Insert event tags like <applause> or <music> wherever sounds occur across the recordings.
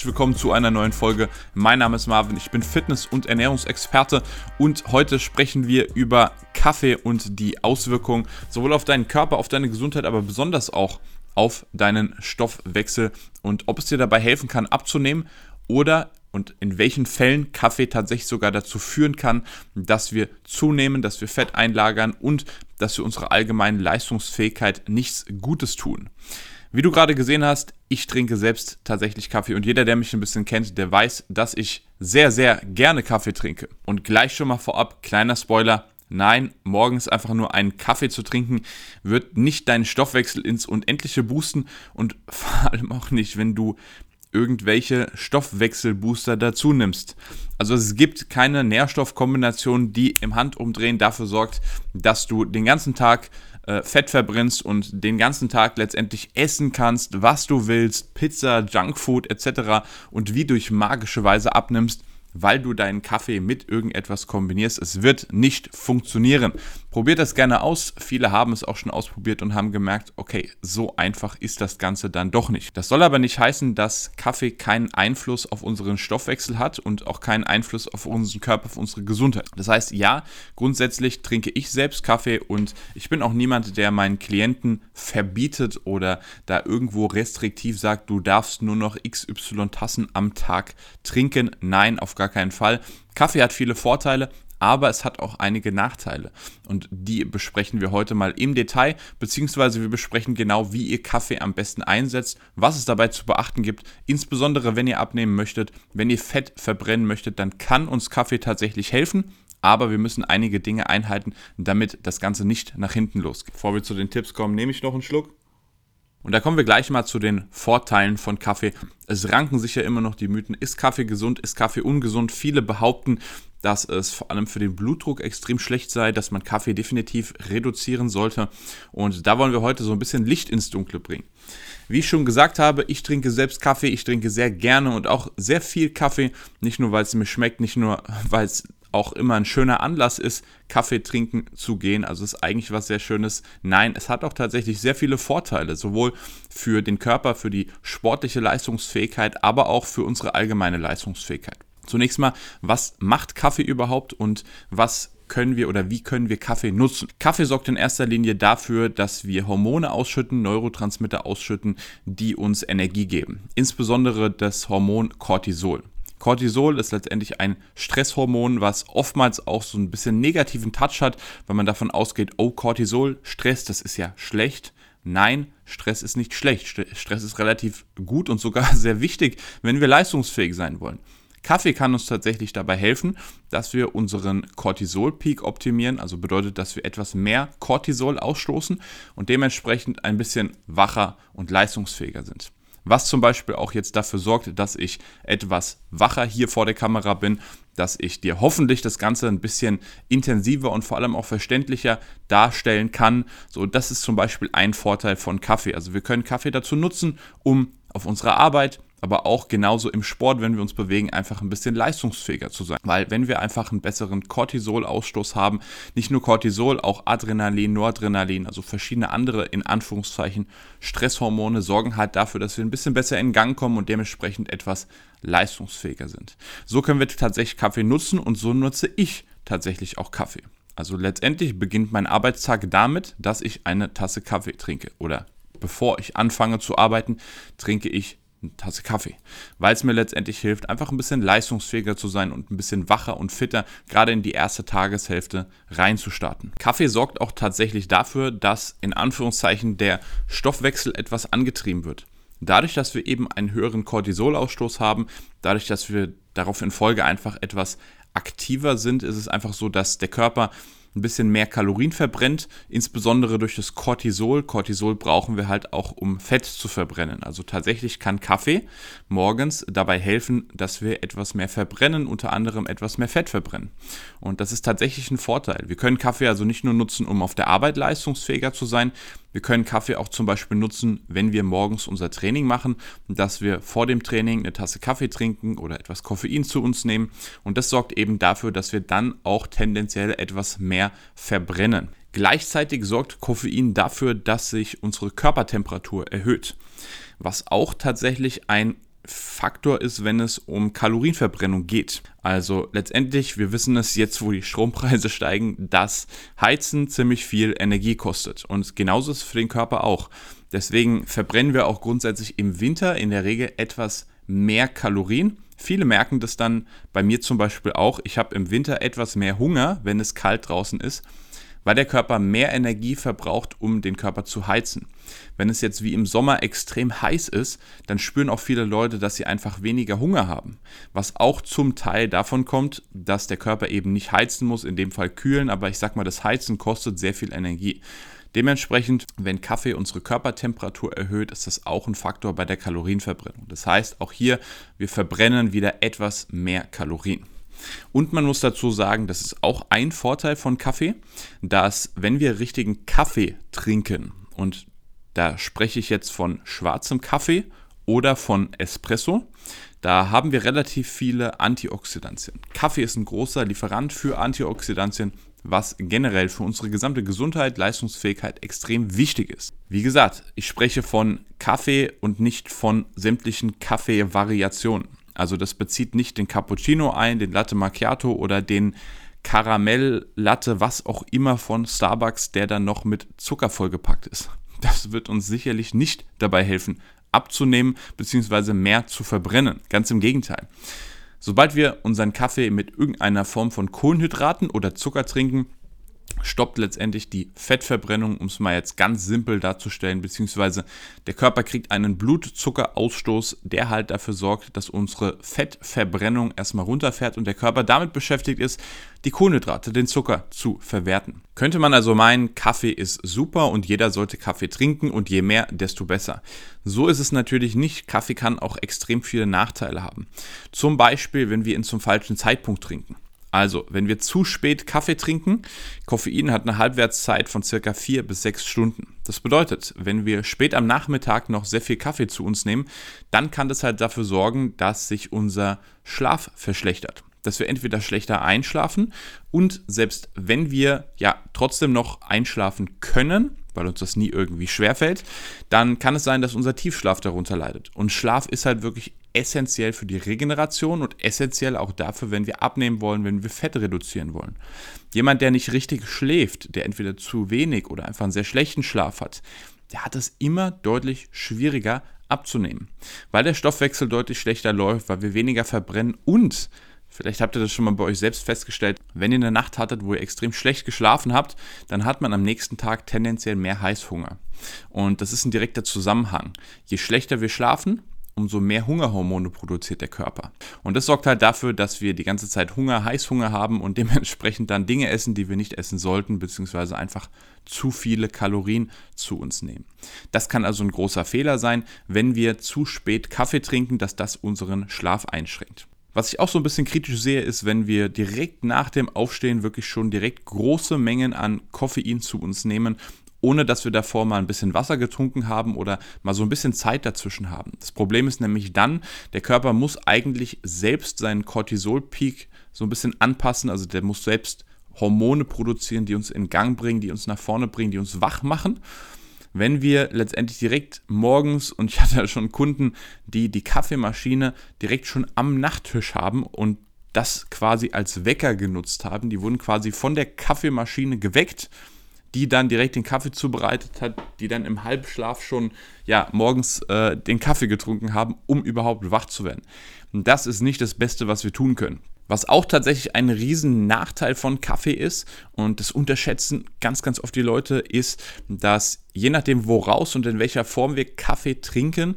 herzlich willkommen zu einer neuen Folge. Mein Name ist Marvin, ich bin Fitness- und Ernährungsexperte und heute sprechen wir über Kaffee und die Auswirkungen sowohl auf deinen Körper, auf deine Gesundheit, aber besonders auch auf deinen Stoffwechsel und ob es dir dabei helfen kann, abzunehmen oder und in welchen Fällen Kaffee tatsächlich sogar dazu führen kann, dass wir zunehmen, dass wir Fett einlagern und dass wir unserer allgemeinen Leistungsfähigkeit nichts Gutes tun. Wie du gerade gesehen hast, ich trinke selbst tatsächlich Kaffee und jeder, der mich ein bisschen kennt, der weiß, dass ich sehr, sehr gerne Kaffee trinke. Und gleich schon mal vorab, kleiner Spoiler, Nein, morgens einfach nur einen Kaffee zu trinken, wird nicht deinen Stoffwechsel ins Unendliche boosten und <laughs> vor allem auch nicht, wenn du irgendwelche Stoffwechselbooster dazu nimmst. Also es gibt keine Nährstoffkombination, die im Handumdrehen dafür sorgt, dass du den ganzen Tag äh, Fett verbrennst und den ganzen Tag letztendlich essen kannst, was du willst, Pizza, Junkfood etc. und wie durch magische Weise abnimmst weil du deinen Kaffee mit irgendetwas kombinierst. Es wird nicht funktionieren. Probiert das gerne aus. Viele haben es auch schon ausprobiert und haben gemerkt, okay, so einfach ist das Ganze dann doch nicht. Das soll aber nicht heißen, dass Kaffee keinen Einfluss auf unseren Stoffwechsel hat und auch keinen Einfluss auf unseren Körper, auf unsere Gesundheit. Das heißt, ja, grundsätzlich trinke ich selbst Kaffee und ich bin auch niemand, der meinen Klienten verbietet oder da irgendwo restriktiv sagt, du darfst nur noch XY Tassen am Tag trinken. Nein, auf gar keinen Fall. Kaffee hat viele Vorteile, aber es hat auch einige Nachteile. Und die besprechen wir heute mal im Detail, beziehungsweise wir besprechen genau, wie ihr Kaffee am besten einsetzt, was es dabei zu beachten gibt. Insbesondere wenn ihr abnehmen möchtet, wenn ihr Fett verbrennen möchtet, dann kann uns Kaffee tatsächlich helfen. Aber wir müssen einige Dinge einhalten, damit das Ganze nicht nach hinten losgeht. Bevor wir zu den Tipps kommen, nehme ich noch einen Schluck. Und da kommen wir gleich mal zu den Vorteilen von Kaffee. Es ranken sich ja immer noch die Mythen, ist Kaffee gesund, ist Kaffee ungesund? Viele behaupten, dass es vor allem für den Blutdruck extrem schlecht sei, dass man Kaffee definitiv reduzieren sollte. Und da wollen wir heute so ein bisschen Licht ins Dunkle bringen. Wie ich schon gesagt habe, ich trinke selbst Kaffee, ich trinke sehr gerne und auch sehr viel Kaffee. Nicht nur, weil es mir schmeckt, nicht nur, <laughs> weil es auch immer ein schöner Anlass ist, Kaffee trinken zu gehen. Also ist eigentlich was sehr Schönes. Nein, es hat auch tatsächlich sehr viele Vorteile, sowohl für den Körper, für die sportliche Leistungsfähigkeit, aber auch für unsere allgemeine Leistungsfähigkeit. Zunächst mal, was macht Kaffee überhaupt und was können wir oder wie können wir Kaffee nutzen? Kaffee sorgt in erster Linie dafür, dass wir Hormone ausschütten, Neurotransmitter ausschütten, die uns Energie geben. Insbesondere das Hormon Cortisol. Cortisol ist letztendlich ein Stresshormon, was oftmals auch so ein bisschen negativen Touch hat, weil man davon ausgeht, oh, Cortisol, Stress, das ist ja schlecht. Nein, Stress ist nicht schlecht. Stress ist relativ gut und sogar <laughs> sehr wichtig, wenn wir leistungsfähig sein wollen. Kaffee kann uns tatsächlich dabei helfen, dass wir unseren Cortisol-Peak optimieren, also bedeutet, dass wir etwas mehr Cortisol ausstoßen und dementsprechend ein bisschen wacher und leistungsfähiger sind was zum Beispiel auch jetzt dafür sorgt, dass ich etwas wacher hier vor der Kamera bin, dass ich dir hoffentlich das Ganze ein bisschen intensiver und vor allem auch verständlicher darstellen kann. So, das ist zum Beispiel ein Vorteil von Kaffee. Also wir können Kaffee dazu nutzen, um auf unserer Arbeit aber auch genauso im Sport, wenn wir uns bewegen, einfach ein bisschen leistungsfähiger zu sein. Weil wenn wir einfach einen besseren Cortisol-Ausstoß haben, nicht nur Cortisol, auch Adrenalin, Noradrenalin, also verschiedene andere in Anführungszeichen Stresshormone sorgen halt dafür, dass wir ein bisschen besser in Gang kommen und dementsprechend etwas leistungsfähiger sind. So können wir tatsächlich Kaffee nutzen und so nutze ich tatsächlich auch Kaffee. Also letztendlich beginnt mein Arbeitstag damit, dass ich eine Tasse Kaffee trinke oder bevor ich anfange zu arbeiten, trinke ich eine Tasse Kaffee, weil es mir letztendlich hilft, einfach ein bisschen leistungsfähiger zu sein und ein bisschen wacher und fitter gerade in die erste Tageshälfte reinzustarten. Kaffee sorgt auch tatsächlich dafür, dass in Anführungszeichen der Stoffwechsel etwas angetrieben wird. Dadurch, dass wir eben einen höheren Cortisolausstoß haben, dadurch, dass wir darauf in Folge einfach etwas aktiver sind, ist es einfach so, dass der Körper ein bisschen mehr Kalorien verbrennt, insbesondere durch das Cortisol. Cortisol brauchen wir halt auch, um Fett zu verbrennen. Also tatsächlich kann Kaffee morgens dabei helfen, dass wir etwas mehr verbrennen, unter anderem etwas mehr Fett verbrennen. Und das ist tatsächlich ein Vorteil. Wir können Kaffee also nicht nur nutzen, um auf der Arbeit leistungsfähiger zu sein, wir können Kaffee auch zum Beispiel nutzen, wenn wir morgens unser Training machen, dass wir vor dem Training eine Tasse Kaffee trinken oder etwas Koffein zu uns nehmen. Und das sorgt eben dafür, dass wir dann auch tendenziell etwas mehr verbrennen. Gleichzeitig sorgt Koffein dafür, dass sich unsere Körpertemperatur erhöht, was auch tatsächlich ein Faktor ist, wenn es um Kalorienverbrennung geht. Also letztendlich, wir wissen es jetzt, wo die Strompreise <laughs> steigen, dass Heizen ziemlich viel Energie kostet. Und genauso ist es für den Körper auch. Deswegen verbrennen wir auch grundsätzlich im Winter in der Regel etwas mehr Kalorien. Viele merken das dann bei mir zum Beispiel auch. Ich habe im Winter etwas mehr Hunger, wenn es kalt draußen ist weil der Körper mehr Energie verbraucht, um den Körper zu heizen. Wenn es jetzt wie im Sommer extrem heiß ist, dann spüren auch viele Leute, dass sie einfach weniger Hunger haben. Was auch zum Teil davon kommt, dass der Körper eben nicht heizen muss, in dem Fall kühlen, aber ich sag mal, das Heizen kostet sehr viel Energie. Dementsprechend, wenn Kaffee unsere Körpertemperatur erhöht, ist das auch ein Faktor bei der Kalorienverbrennung. Das heißt, auch hier, wir verbrennen wieder etwas mehr Kalorien. Und man muss dazu sagen, das ist auch ein Vorteil von Kaffee, dass wenn wir richtigen Kaffee trinken, und da spreche ich jetzt von schwarzem Kaffee oder von Espresso, da haben wir relativ viele Antioxidantien. Kaffee ist ein großer Lieferant für Antioxidantien, was generell für unsere gesamte Gesundheit, Leistungsfähigkeit extrem wichtig ist. Wie gesagt, ich spreche von Kaffee und nicht von sämtlichen Kaffeevariationen. Also das bezieht nicht den Cappuccino ein, den Latte Macchiato oder den Karamelllatte, was auch immer von Starbucks, der dann noch mit Zucker vollgepackt ist. Das wird uns sicherlich nicht dabei helfen, abzunehmen bzw. mehr zu verbrennen. Ganz im Gegenteil. Sobald wir unseren Kaffee mit irgendeiner Form von Kohlenhydraten oder Zucker trinken, stoppt letztendlich die Fettverbrennung, um es mal jetzt ganz simpel darzustellen, beziehungsweise der Körper kriegt einen Blutzuckerausstoß, der halt dafür sorgt, dass unsere Fettverbrennung erstmal runterfährt und der Körper damit beschäftigt ist, die Kohlenhydrate, den Zucker zu verwerten. Könnte man also meinen, Kaffee ist super und jeder sollte Kaffee trinken und je mehr, desto besser. So ist es natürlich nicht. Kaffee kann auch extrem viele Nachteile haben. Zum Beispiel, wenn wir ihn zum falschen Zeitpunkt trinken. Also, wenn wir zu spät Kaffee trinken, Koffein hat eine Halbwertszeit von circa vier bis sechs Stunden. Das bedeutet, wenn wir spät am Nachmittag noch sehr viel Kaffee zu uns nehmen, dann kann das halt dafür sorgen, dass sich unser Schlaf verschlechtert. Dass wir entweder schlechter einschlafen und selbst wenn wir ja trotzdem noch einschlafen können, weil uns das nie irgendwie schwerfällt, dann kann es sein, dass unser Tiefschlaf darunter leidet. Und Schlaf ist halt wirklich essentiell für die Regeneration und essentiell auch dafür, wenn wir abnehmen wollen, wenn wir Fett reduzieren wollen. Jemand, der nicht richtig schläft, der entweder zu wenig oder einfach einen sehr schlechten Schlaf hat, der hat es immer deutlich schwieriger abzunehmen, weil der Stoffwechsel deutlich schlechter läuft, weil wir weniger verbrennen und Vielleicht habt ihr das schon mal bei euch selbst festgestellt. Wenn ihr eine Nacht hattet, wo ihr extrem schlecht geschlafen habt, dann hat man am nächsten Tag tendenziell mehr Heißhunger. Und das ist ein direkter Zusammenhang. Je schlechter wir schlafen, umso mehr Hungerhormone produziert der Körper. Und das sorgt halt dafür, dass wir die ganze Zeit Hunger, Heißhunger haben und <laughs> dementsprechend dann Dinge essen, die wir nicht essen sollten, beziehungsweise einfach zu viele Kalorien zu uns nehmen. Das kann also ein großer Fehler sein, wenn wir zu spät Kaffee trinken, dass das unseren Schlaf einschränkt. Was ich auch so ein bisschen kritisch sehe, ist, wenn wir direkt nach dem Aufstehen wirklich schon direkt große Mengen an Koffein zu uns nehmen ohne dass wir davor mal ein bisschen Wasser getrunken haben oder mal so ein bisschen Zeit dazwischen haben. Das Problem ist nämlich dann, der Körper muss eigentlich selbst seinen Cortisol-Peak so ein bisschen anpassen, also der muss selbst Hormone produzieren, die uns in Gang bringen, die uns nach vorne bringen, die uns wach machen. Wenn wir letztendlich direkt morgens, und ich hatte ja schon Kunden, die die Kaffeemaschine direkt schon am Nachttisch haben und das quasi als Wecker genutzt haben, die wurden quasi von der Kaffeemaschine geweckt die dann direkt den Kaffee zubereitet hat, die dann im Halbschlaf schon ja, morgens äh, den Kaffee getrunken haben, um überhaupt wach zu werden. Und das ist nicht das Beste, was wir tun können. Was auch tatsächlich ein riesen Nachteil von Kaffee ist, und das unterschätzen ganz, ganz oft die Leute, ist, dass je nachdem, woraus und in welcher Form wir Kaffee trinken,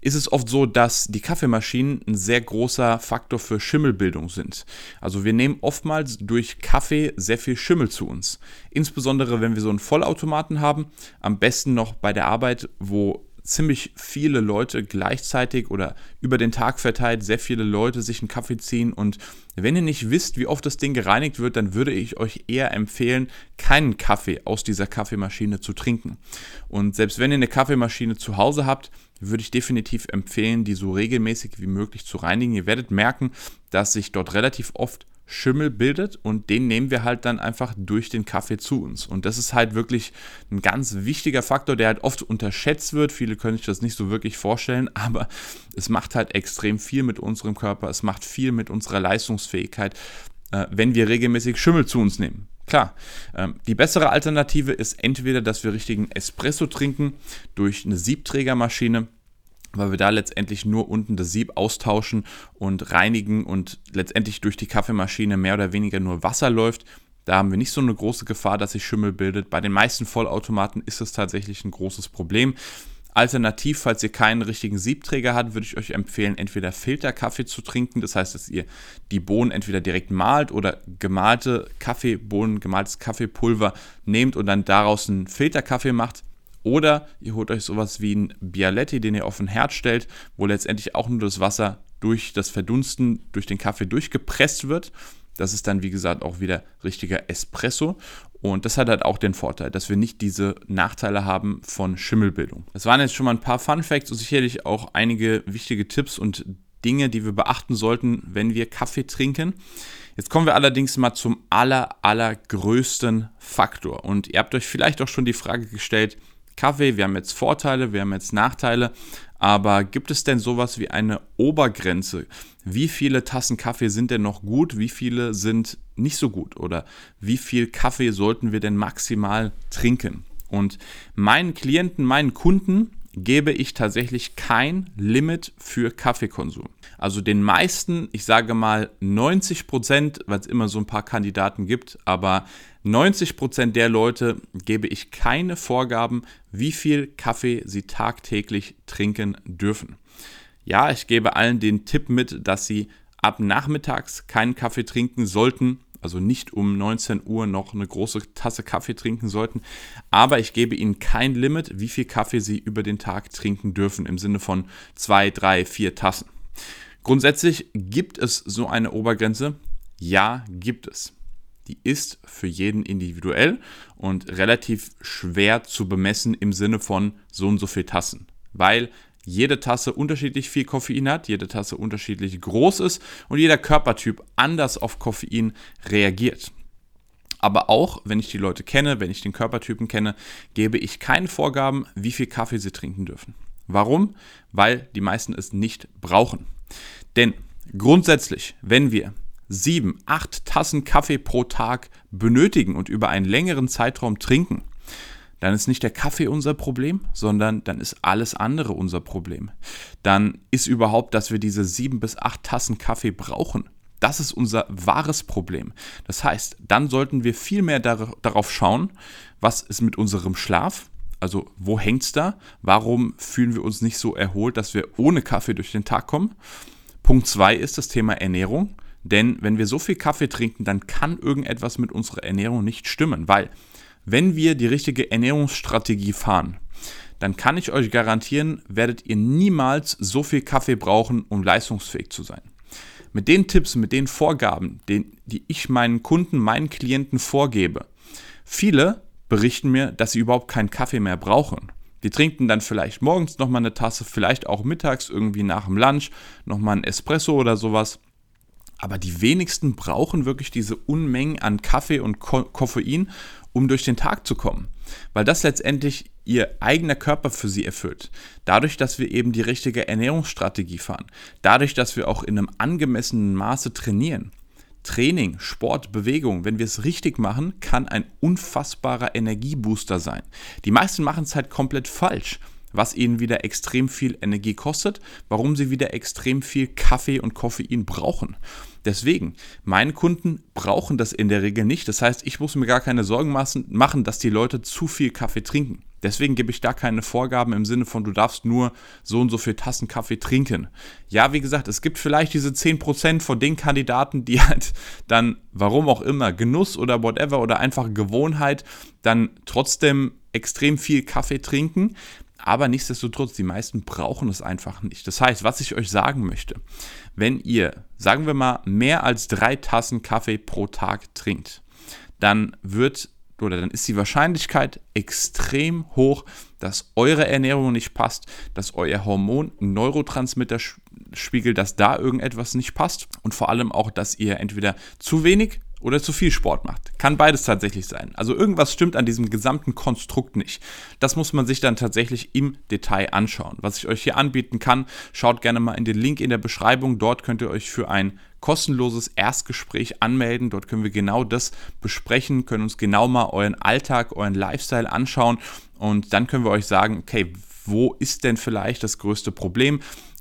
ist es oft so, dass die Kaffeemaschinen ein sehr großer Faktor für Schimmelbildung sind. Also wir nehmen oftmals durch Kaffee sehr viel Schimmel zu uns. Insbesondere wenn wir so einen Vollautomaten haben, am besten noch bei der Arbeit, wo ziemlich viele Leute gleichzeitig oder über den Tag verteilt sehr viele Leute sich einen Kaffee ziehen und wenn ihr nicht wisst, wie oft das Ding gereinigt wird, dann würde ich euch eher empfehlen, keinen Kaffee aus dieser Kaffeemaschine zu trinken. Und selbst wenn ihr eine Kaffeemaschine zu Hause habt, würde ich definitiv empfehlen, die so regelmäßig wie möglich zu reinigen. Ihr werdet merken, dass sich dort relativ oft Schimmel bildet und den nehmen wir halt dann einfach durch den Kaffee zu uns. Und das ist halt wirklich ein ganz wichtiger Faktor, der halt oft unterschätzt wird. Viele können sich das nicht so wirklich vorstellen, <laughs> aber es macht halt extrem viel mit unserem Körper, es macht viel mit unserer Leistungsfähigkeit, äh, wenn wir regelmäßig Schimmel zu uns nehmen. Klar, ähm, die bessere Alternative ist entweder, dass wir richtigen Espresso trinken durch eine Siebträgermaschine weil wir da letztendlich nur unten das Sieb austauschen und reinigen und letztendlich durch die Kaffeemaschine mehr oder weniger nur Wasser läuft. Da haben wir nicht so eine große Gefahr, dass sich Schimmel bildet. Bei den meisten Vollautomaten ist es tatsächlich ein großes Problem. Alternativ, falls ihr keinen richtigen Siebträger habt, würde ich euch empfehlen, entweder Filterkaffee zu trinken. Das heißt, dass ihr die Bohnen entweder direkt malt oder gemalte Kaffeebohnen, gemaltes Kaffeepulver nehmt und dann daraus einen Filterkaffee macht. Oder ihr holt euch sowas wie ein Bialetti, den ihr auf ein Herd stellt, wo letztendlich auch nur das Wasser durch das Verdunsten, durch den Kaffee durchgepresst wird. Das ist dann, wie gesagt, auch wieder richtiger Espresso. Und das hat halt auch den Vorteil, dass wir nicht diese Nachteile haben von Schimmelbildung. Das waren jetzt schon mal ein paar Fun Facts und sicherlich auch einige wichtige Tipps und Dinge, die wir beachten sollten, wenn wir Kaffee trinken. Jetzt kommen wir allerdings mal zum aller, allergrößten Faktor. Und ihr habt euch vielleicht auch schon die Frage gestellt, Kaffee, wir haben jetzt Vorteile, wir haben jetzt Nachteile, aber gibt es denn sowas wie eine Obergrenze? Wie viele Tassen Kaffee sind denn noch gut? Wie viele sind nicht so gut? Oder wie viel Kaffee sollten wir denn maximal trinken? Und meinen Klienten, meinen Kunden gebe ich tatsächlich kein Limit für Kaffeekonsum. Also den meisten, ich sage mal 90 Prozent, weil es immer so ein paar Kandidaten gibt, aber 90 Prozent der Leute gebe ich keine Vorgaben, wie viel Kaffee sie tagtäglich trinken dürfen. Ja, ich gebe allen den Tipp mit, dass sie ab nachmittags keinen Kaffee trinken sollten, also nicht um 19 Uhr noch eine große Tasse Kaffee trinken sollten. Aber ich gebe Ihnen kein Limit, wie viel Kaffee Sie über den Tag trinken dürfen, im Sinne von zwei, drei, vier Tassen. Grundsätzlich gibt es so eine Obergrenze. Ja, gibt es. Die ist für jeden individuell und relativ schwer zu bemessen im Sinne von so und so viel Tassen. Weil jede Tasse unterschiedlich viel Koffein hat, jede Tasse unterschiedlich groß ist und jeder Körpertyp anders auf Koffein reagiert. Aber auch, wenn ich die Leute kenne, wenn ich den Körpertypen kenne, gebe ich keine Vorgaben, wie viel Kaffee sie trinken dürfen. Warum? Weil die meisten es nicht brauchen. Denn grundsätzlich, wenn wir sieben, acht Tassen Kaffee pro Tag benötigen und über einen längeren Zeitraum trinken, dann ist nicht der Kaffee unser Problem, sondern dann ist alles andere unser Problem. Dann ist überhaupt, dass wir diese sieben bis acht Tassen Kaffee brauchen. Das ist unser wahres Problem. Das heißt, dann sollten wir viel mehr darauf schauen, was ist mit unserem Schlaf, also wo hängt es da? Warum fühlen wir uns nicht so erholt, dass wir ohne Kaffee durch den Tag kommen? Punkt zwei ist das Thema Ernährung. Denn wenn wir so viel Kaffee trinken, dann kann irgendetwas mit unserer Ernährung nicht stimmen, weil wenn wir die richtige Ernährungsstrategie fahren, dann kann ich euch garantieren, werdet ihr niemals so viel Kaffee brauchen, um leistungsfähig zu sein. Mit den Tipps, mit den Vorgaben, den, die ich meinen Kunden, meinen Klienten vorgebe, viele berichten mir, dass sie überhaupt keinen Kaffee mehr brauchen. Die trinken dann vielleicht morgens nochmal eine Tasse, vielleicht auch mittags irgendwie nach dem Lunch nochmal ein Espresso oder sowas. Aber die wenigsten brauchen wirklich diese Unmengen an Kaffee und Ko Koffein, um durch den Tag zu kommen. Weil das letztendlich ihr eigener Körper für sie erfüllt. Dadurch, dass wir eben die richtige Ernährungsstrategie fahren. Dadurch, dass wir auch in einem angemessenen Maße trainieren. Training, Sport, Bewegung, wenn wir es richtig machen, kann ein unfassbarer Energiebooster sein. Die meisten machen es halt komplett falsch was ihnen wieder extrem viel Energie kostet, warum sie wieder extrem viel Kaffee und Koffein brauchen. Deswegen, meine Kunden brauchen das in der Regel nicht. Das heißt, ich muss mir gar keine Sorgen machen, dass die Leute zu viel Kaffee trinken. Deswegen gebe ich da keine Vorgaben im Sinne von, du darfst nur so und so viel Tassen Kaffee trinken. Ja, wie gesagt, es gibt vielleicht diese 10% von den Kandidaten, die halt dann, warum auch immer, Genuss oder whatever oder einfach Gewohnheit, dann trotzdem extrem viel Kaffee trinken. Aber nichtsdestotrotz, die meisten brauchen es einfach nicht. Das heißt, was ich euch sagen möchte, wenn ihr, sagen wir mal, mehr als drei Tassen Kaffee pro Tag trinkt, dann wird oder dann ist die Wahrscheinlichkeit extrem hoch, dass eure Ernährung nicht passt, dass euer Hormon Neurotransmitter Cortisolspiegel, dass da irgendetwas nicht passt und vor allem auch, dass ihr entweder zu wenig oder zu viel Sport macht. Kann beides tatsächlich sein. Also irgendwas stimmt an diesem gesamten Konstrukt nicht. Das muss man sich dann tatsächlich im Detail anschauen. Was ich euch hier anbieten kann, schaut gerne mal in den Link in der Beschreibung. Dort könnt ihr euch für ein kostenloses Erstgespräch anmelden. Dort können wir genau das besprechen, können uns genau mal euren Alltag, euren Lifestyle anschauen und dann können wir euch sagen, okay, wo ist denn vielleicht das größte Problem?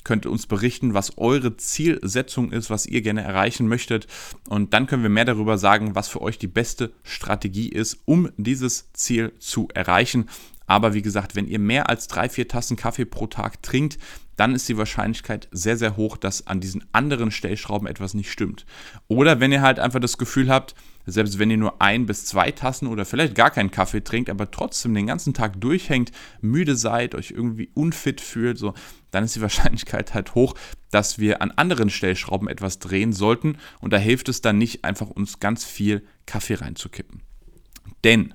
Könnt uns berichten, was eure Zielsetzung ist, was ihr gerne erreichen möchtet. Und dann können wir mehr darüber sagen, was für euch die beste Strategie ist, um dieses Ziel zu erreichen. Aber wie gesagt, wenn ihr mehr als drei, vier Tassen Kaffee pro Tag trinkt, dann ist die Wahrscheinlichkeit sehr, sehr hoch, dass an diesen anderen Stellschrauben etwas nicht stimmt. Oder wenn ihr halt einfach das Gefühl habt, selbst wenn ihr nur ein bis zwei Tassen oder vielleicht gar keinen Kaffee trinkt, aber trotzdem den ganzen Tag durchhängt, müde seid, euch irgendwie unfit fühlt, so, dann ist die <laughs> Wahrscheinlichkeit halt hoch, dass wir an anderen Stellschrauben etwas drehen sollten. Und da hilft es dann nicht, einfach uns ganz viel Kaffee reinzukippen. Denn,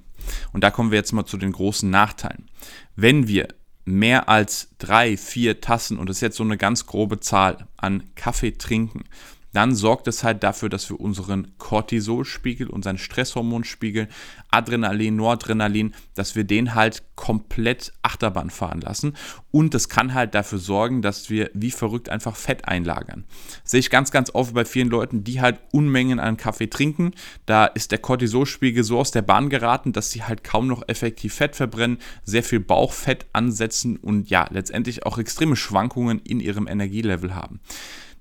und da kommen wir jetzt mal zu den großen Nachteilen, wenn wir mehr als drei, vier Tassen, und das ist jetzt so eine ganz grobe Zahl, an Kaffee trinken, dann sorgt es halt dafür, dass wir unseren Cortisolspiegel, unseren Stresshormonspiegel, Adrenalin, Noradrenalin, dass wir den halt komplett Achterbahn fahren lassen. Und das kann halt dafür sorgen, dass wir wie verrückt einfach Fett einlagern. Das sehe ich ganz, ganz oft bei vielen Leuten, die halt Unmengen an Kaffee trinken. Da ist der Cortisolspiegel so aus der Bahn geraten, dass sie halt kaum noch effektiv Fett verbrennen, sehr viel Bauchfett ansetzen und ja, letztendlich auch extreme Schwankungen in ihrem Energielevel haben.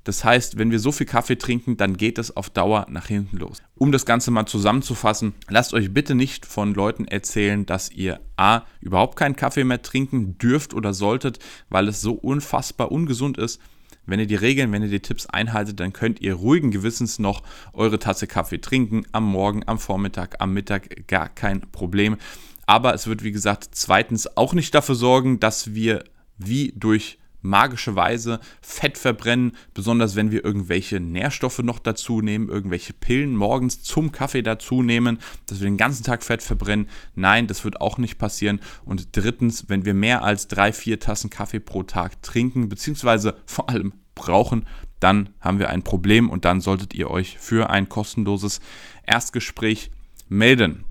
Das heißt, wenn wir so viel Kaffee trinken, dann geht es auf Dauer nach hinten los. Um das Ganze mal zusammenzufassen, lasst euch bitte nicht von Leuten erzählen, dass ihr A, überhaupt keinen Kaffee mehr trinken dürft oder solltet, weil es so unfassbar ungesund ist. Wenn ihr die Regeln, wenn ihr die Tipps einhaltet, dann könnt ihr ruhigen Gewissens noch eure Tasse Kaffee trinken. Am Morgen, am Vormittag, am Mittag gar kein Problem. Aber es wird, wie gesagt, zweitens auch nicht dafür sorgen, dass wir wie durch magische Weise Fett verbrennen, besonders wenn wir irgendwelche Nährstoffe noch dazu nehmen, irgendwelche Pillen morgens zum Kaffee dazu nehmen, dass wir den ganzen Tag Fett verbrennen. Nein, das wird auch nicht passieren. Und drittens, wenn wir mehr als drei, vier Tassen Kaffee pro Tag trinken, beziehungsweise vor allem brauchen, dann haben wir ein Problem und dann solltet ihr euch für ein kostenloses Erstgespräch melden.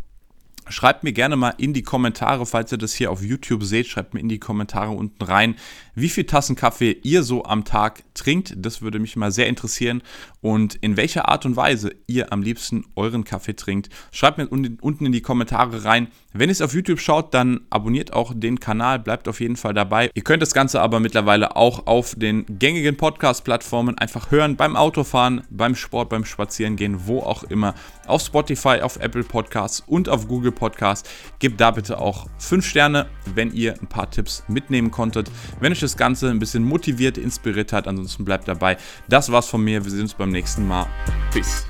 Schreibt mir gerne mal in die Kommentare, falls ihr das hier auf YouTube seht, schreibt mir in die Kommentare unten rein, wie viel Tassen Kaffee ihr so am Tag trinkt. Das würde mich mal sehr interessieren. Und in welcher Art und Weise ihr am liebsten euren Kaffee trinkt. Schreibt mir unten in die Kommentare rein. Wenn ihr es auf YouTube schaut, dann abonniert auch den Kanal, bleibt auf jeden Fall dabei. Ihr könnt das Ganze aber mittlerweile auch auf den gängigen Podcast-Plattformen einfach hören, beim Autofahren, beim Sport, beim Spazierengehen, wo auch immer. Auf Spotify, auf Apple Podcasts und auf Google Podcasts. Gebt da bitte auch 5 Sterne, wenn ihr ein paar Tipps mitnehmen konntet. Wenn euch das Ganze ein bisschen motiviert, inspiriert hat, ansonsten bleibt dabei. Das war's von mir. Wir sehen uns beim nächsten Mal. Peace.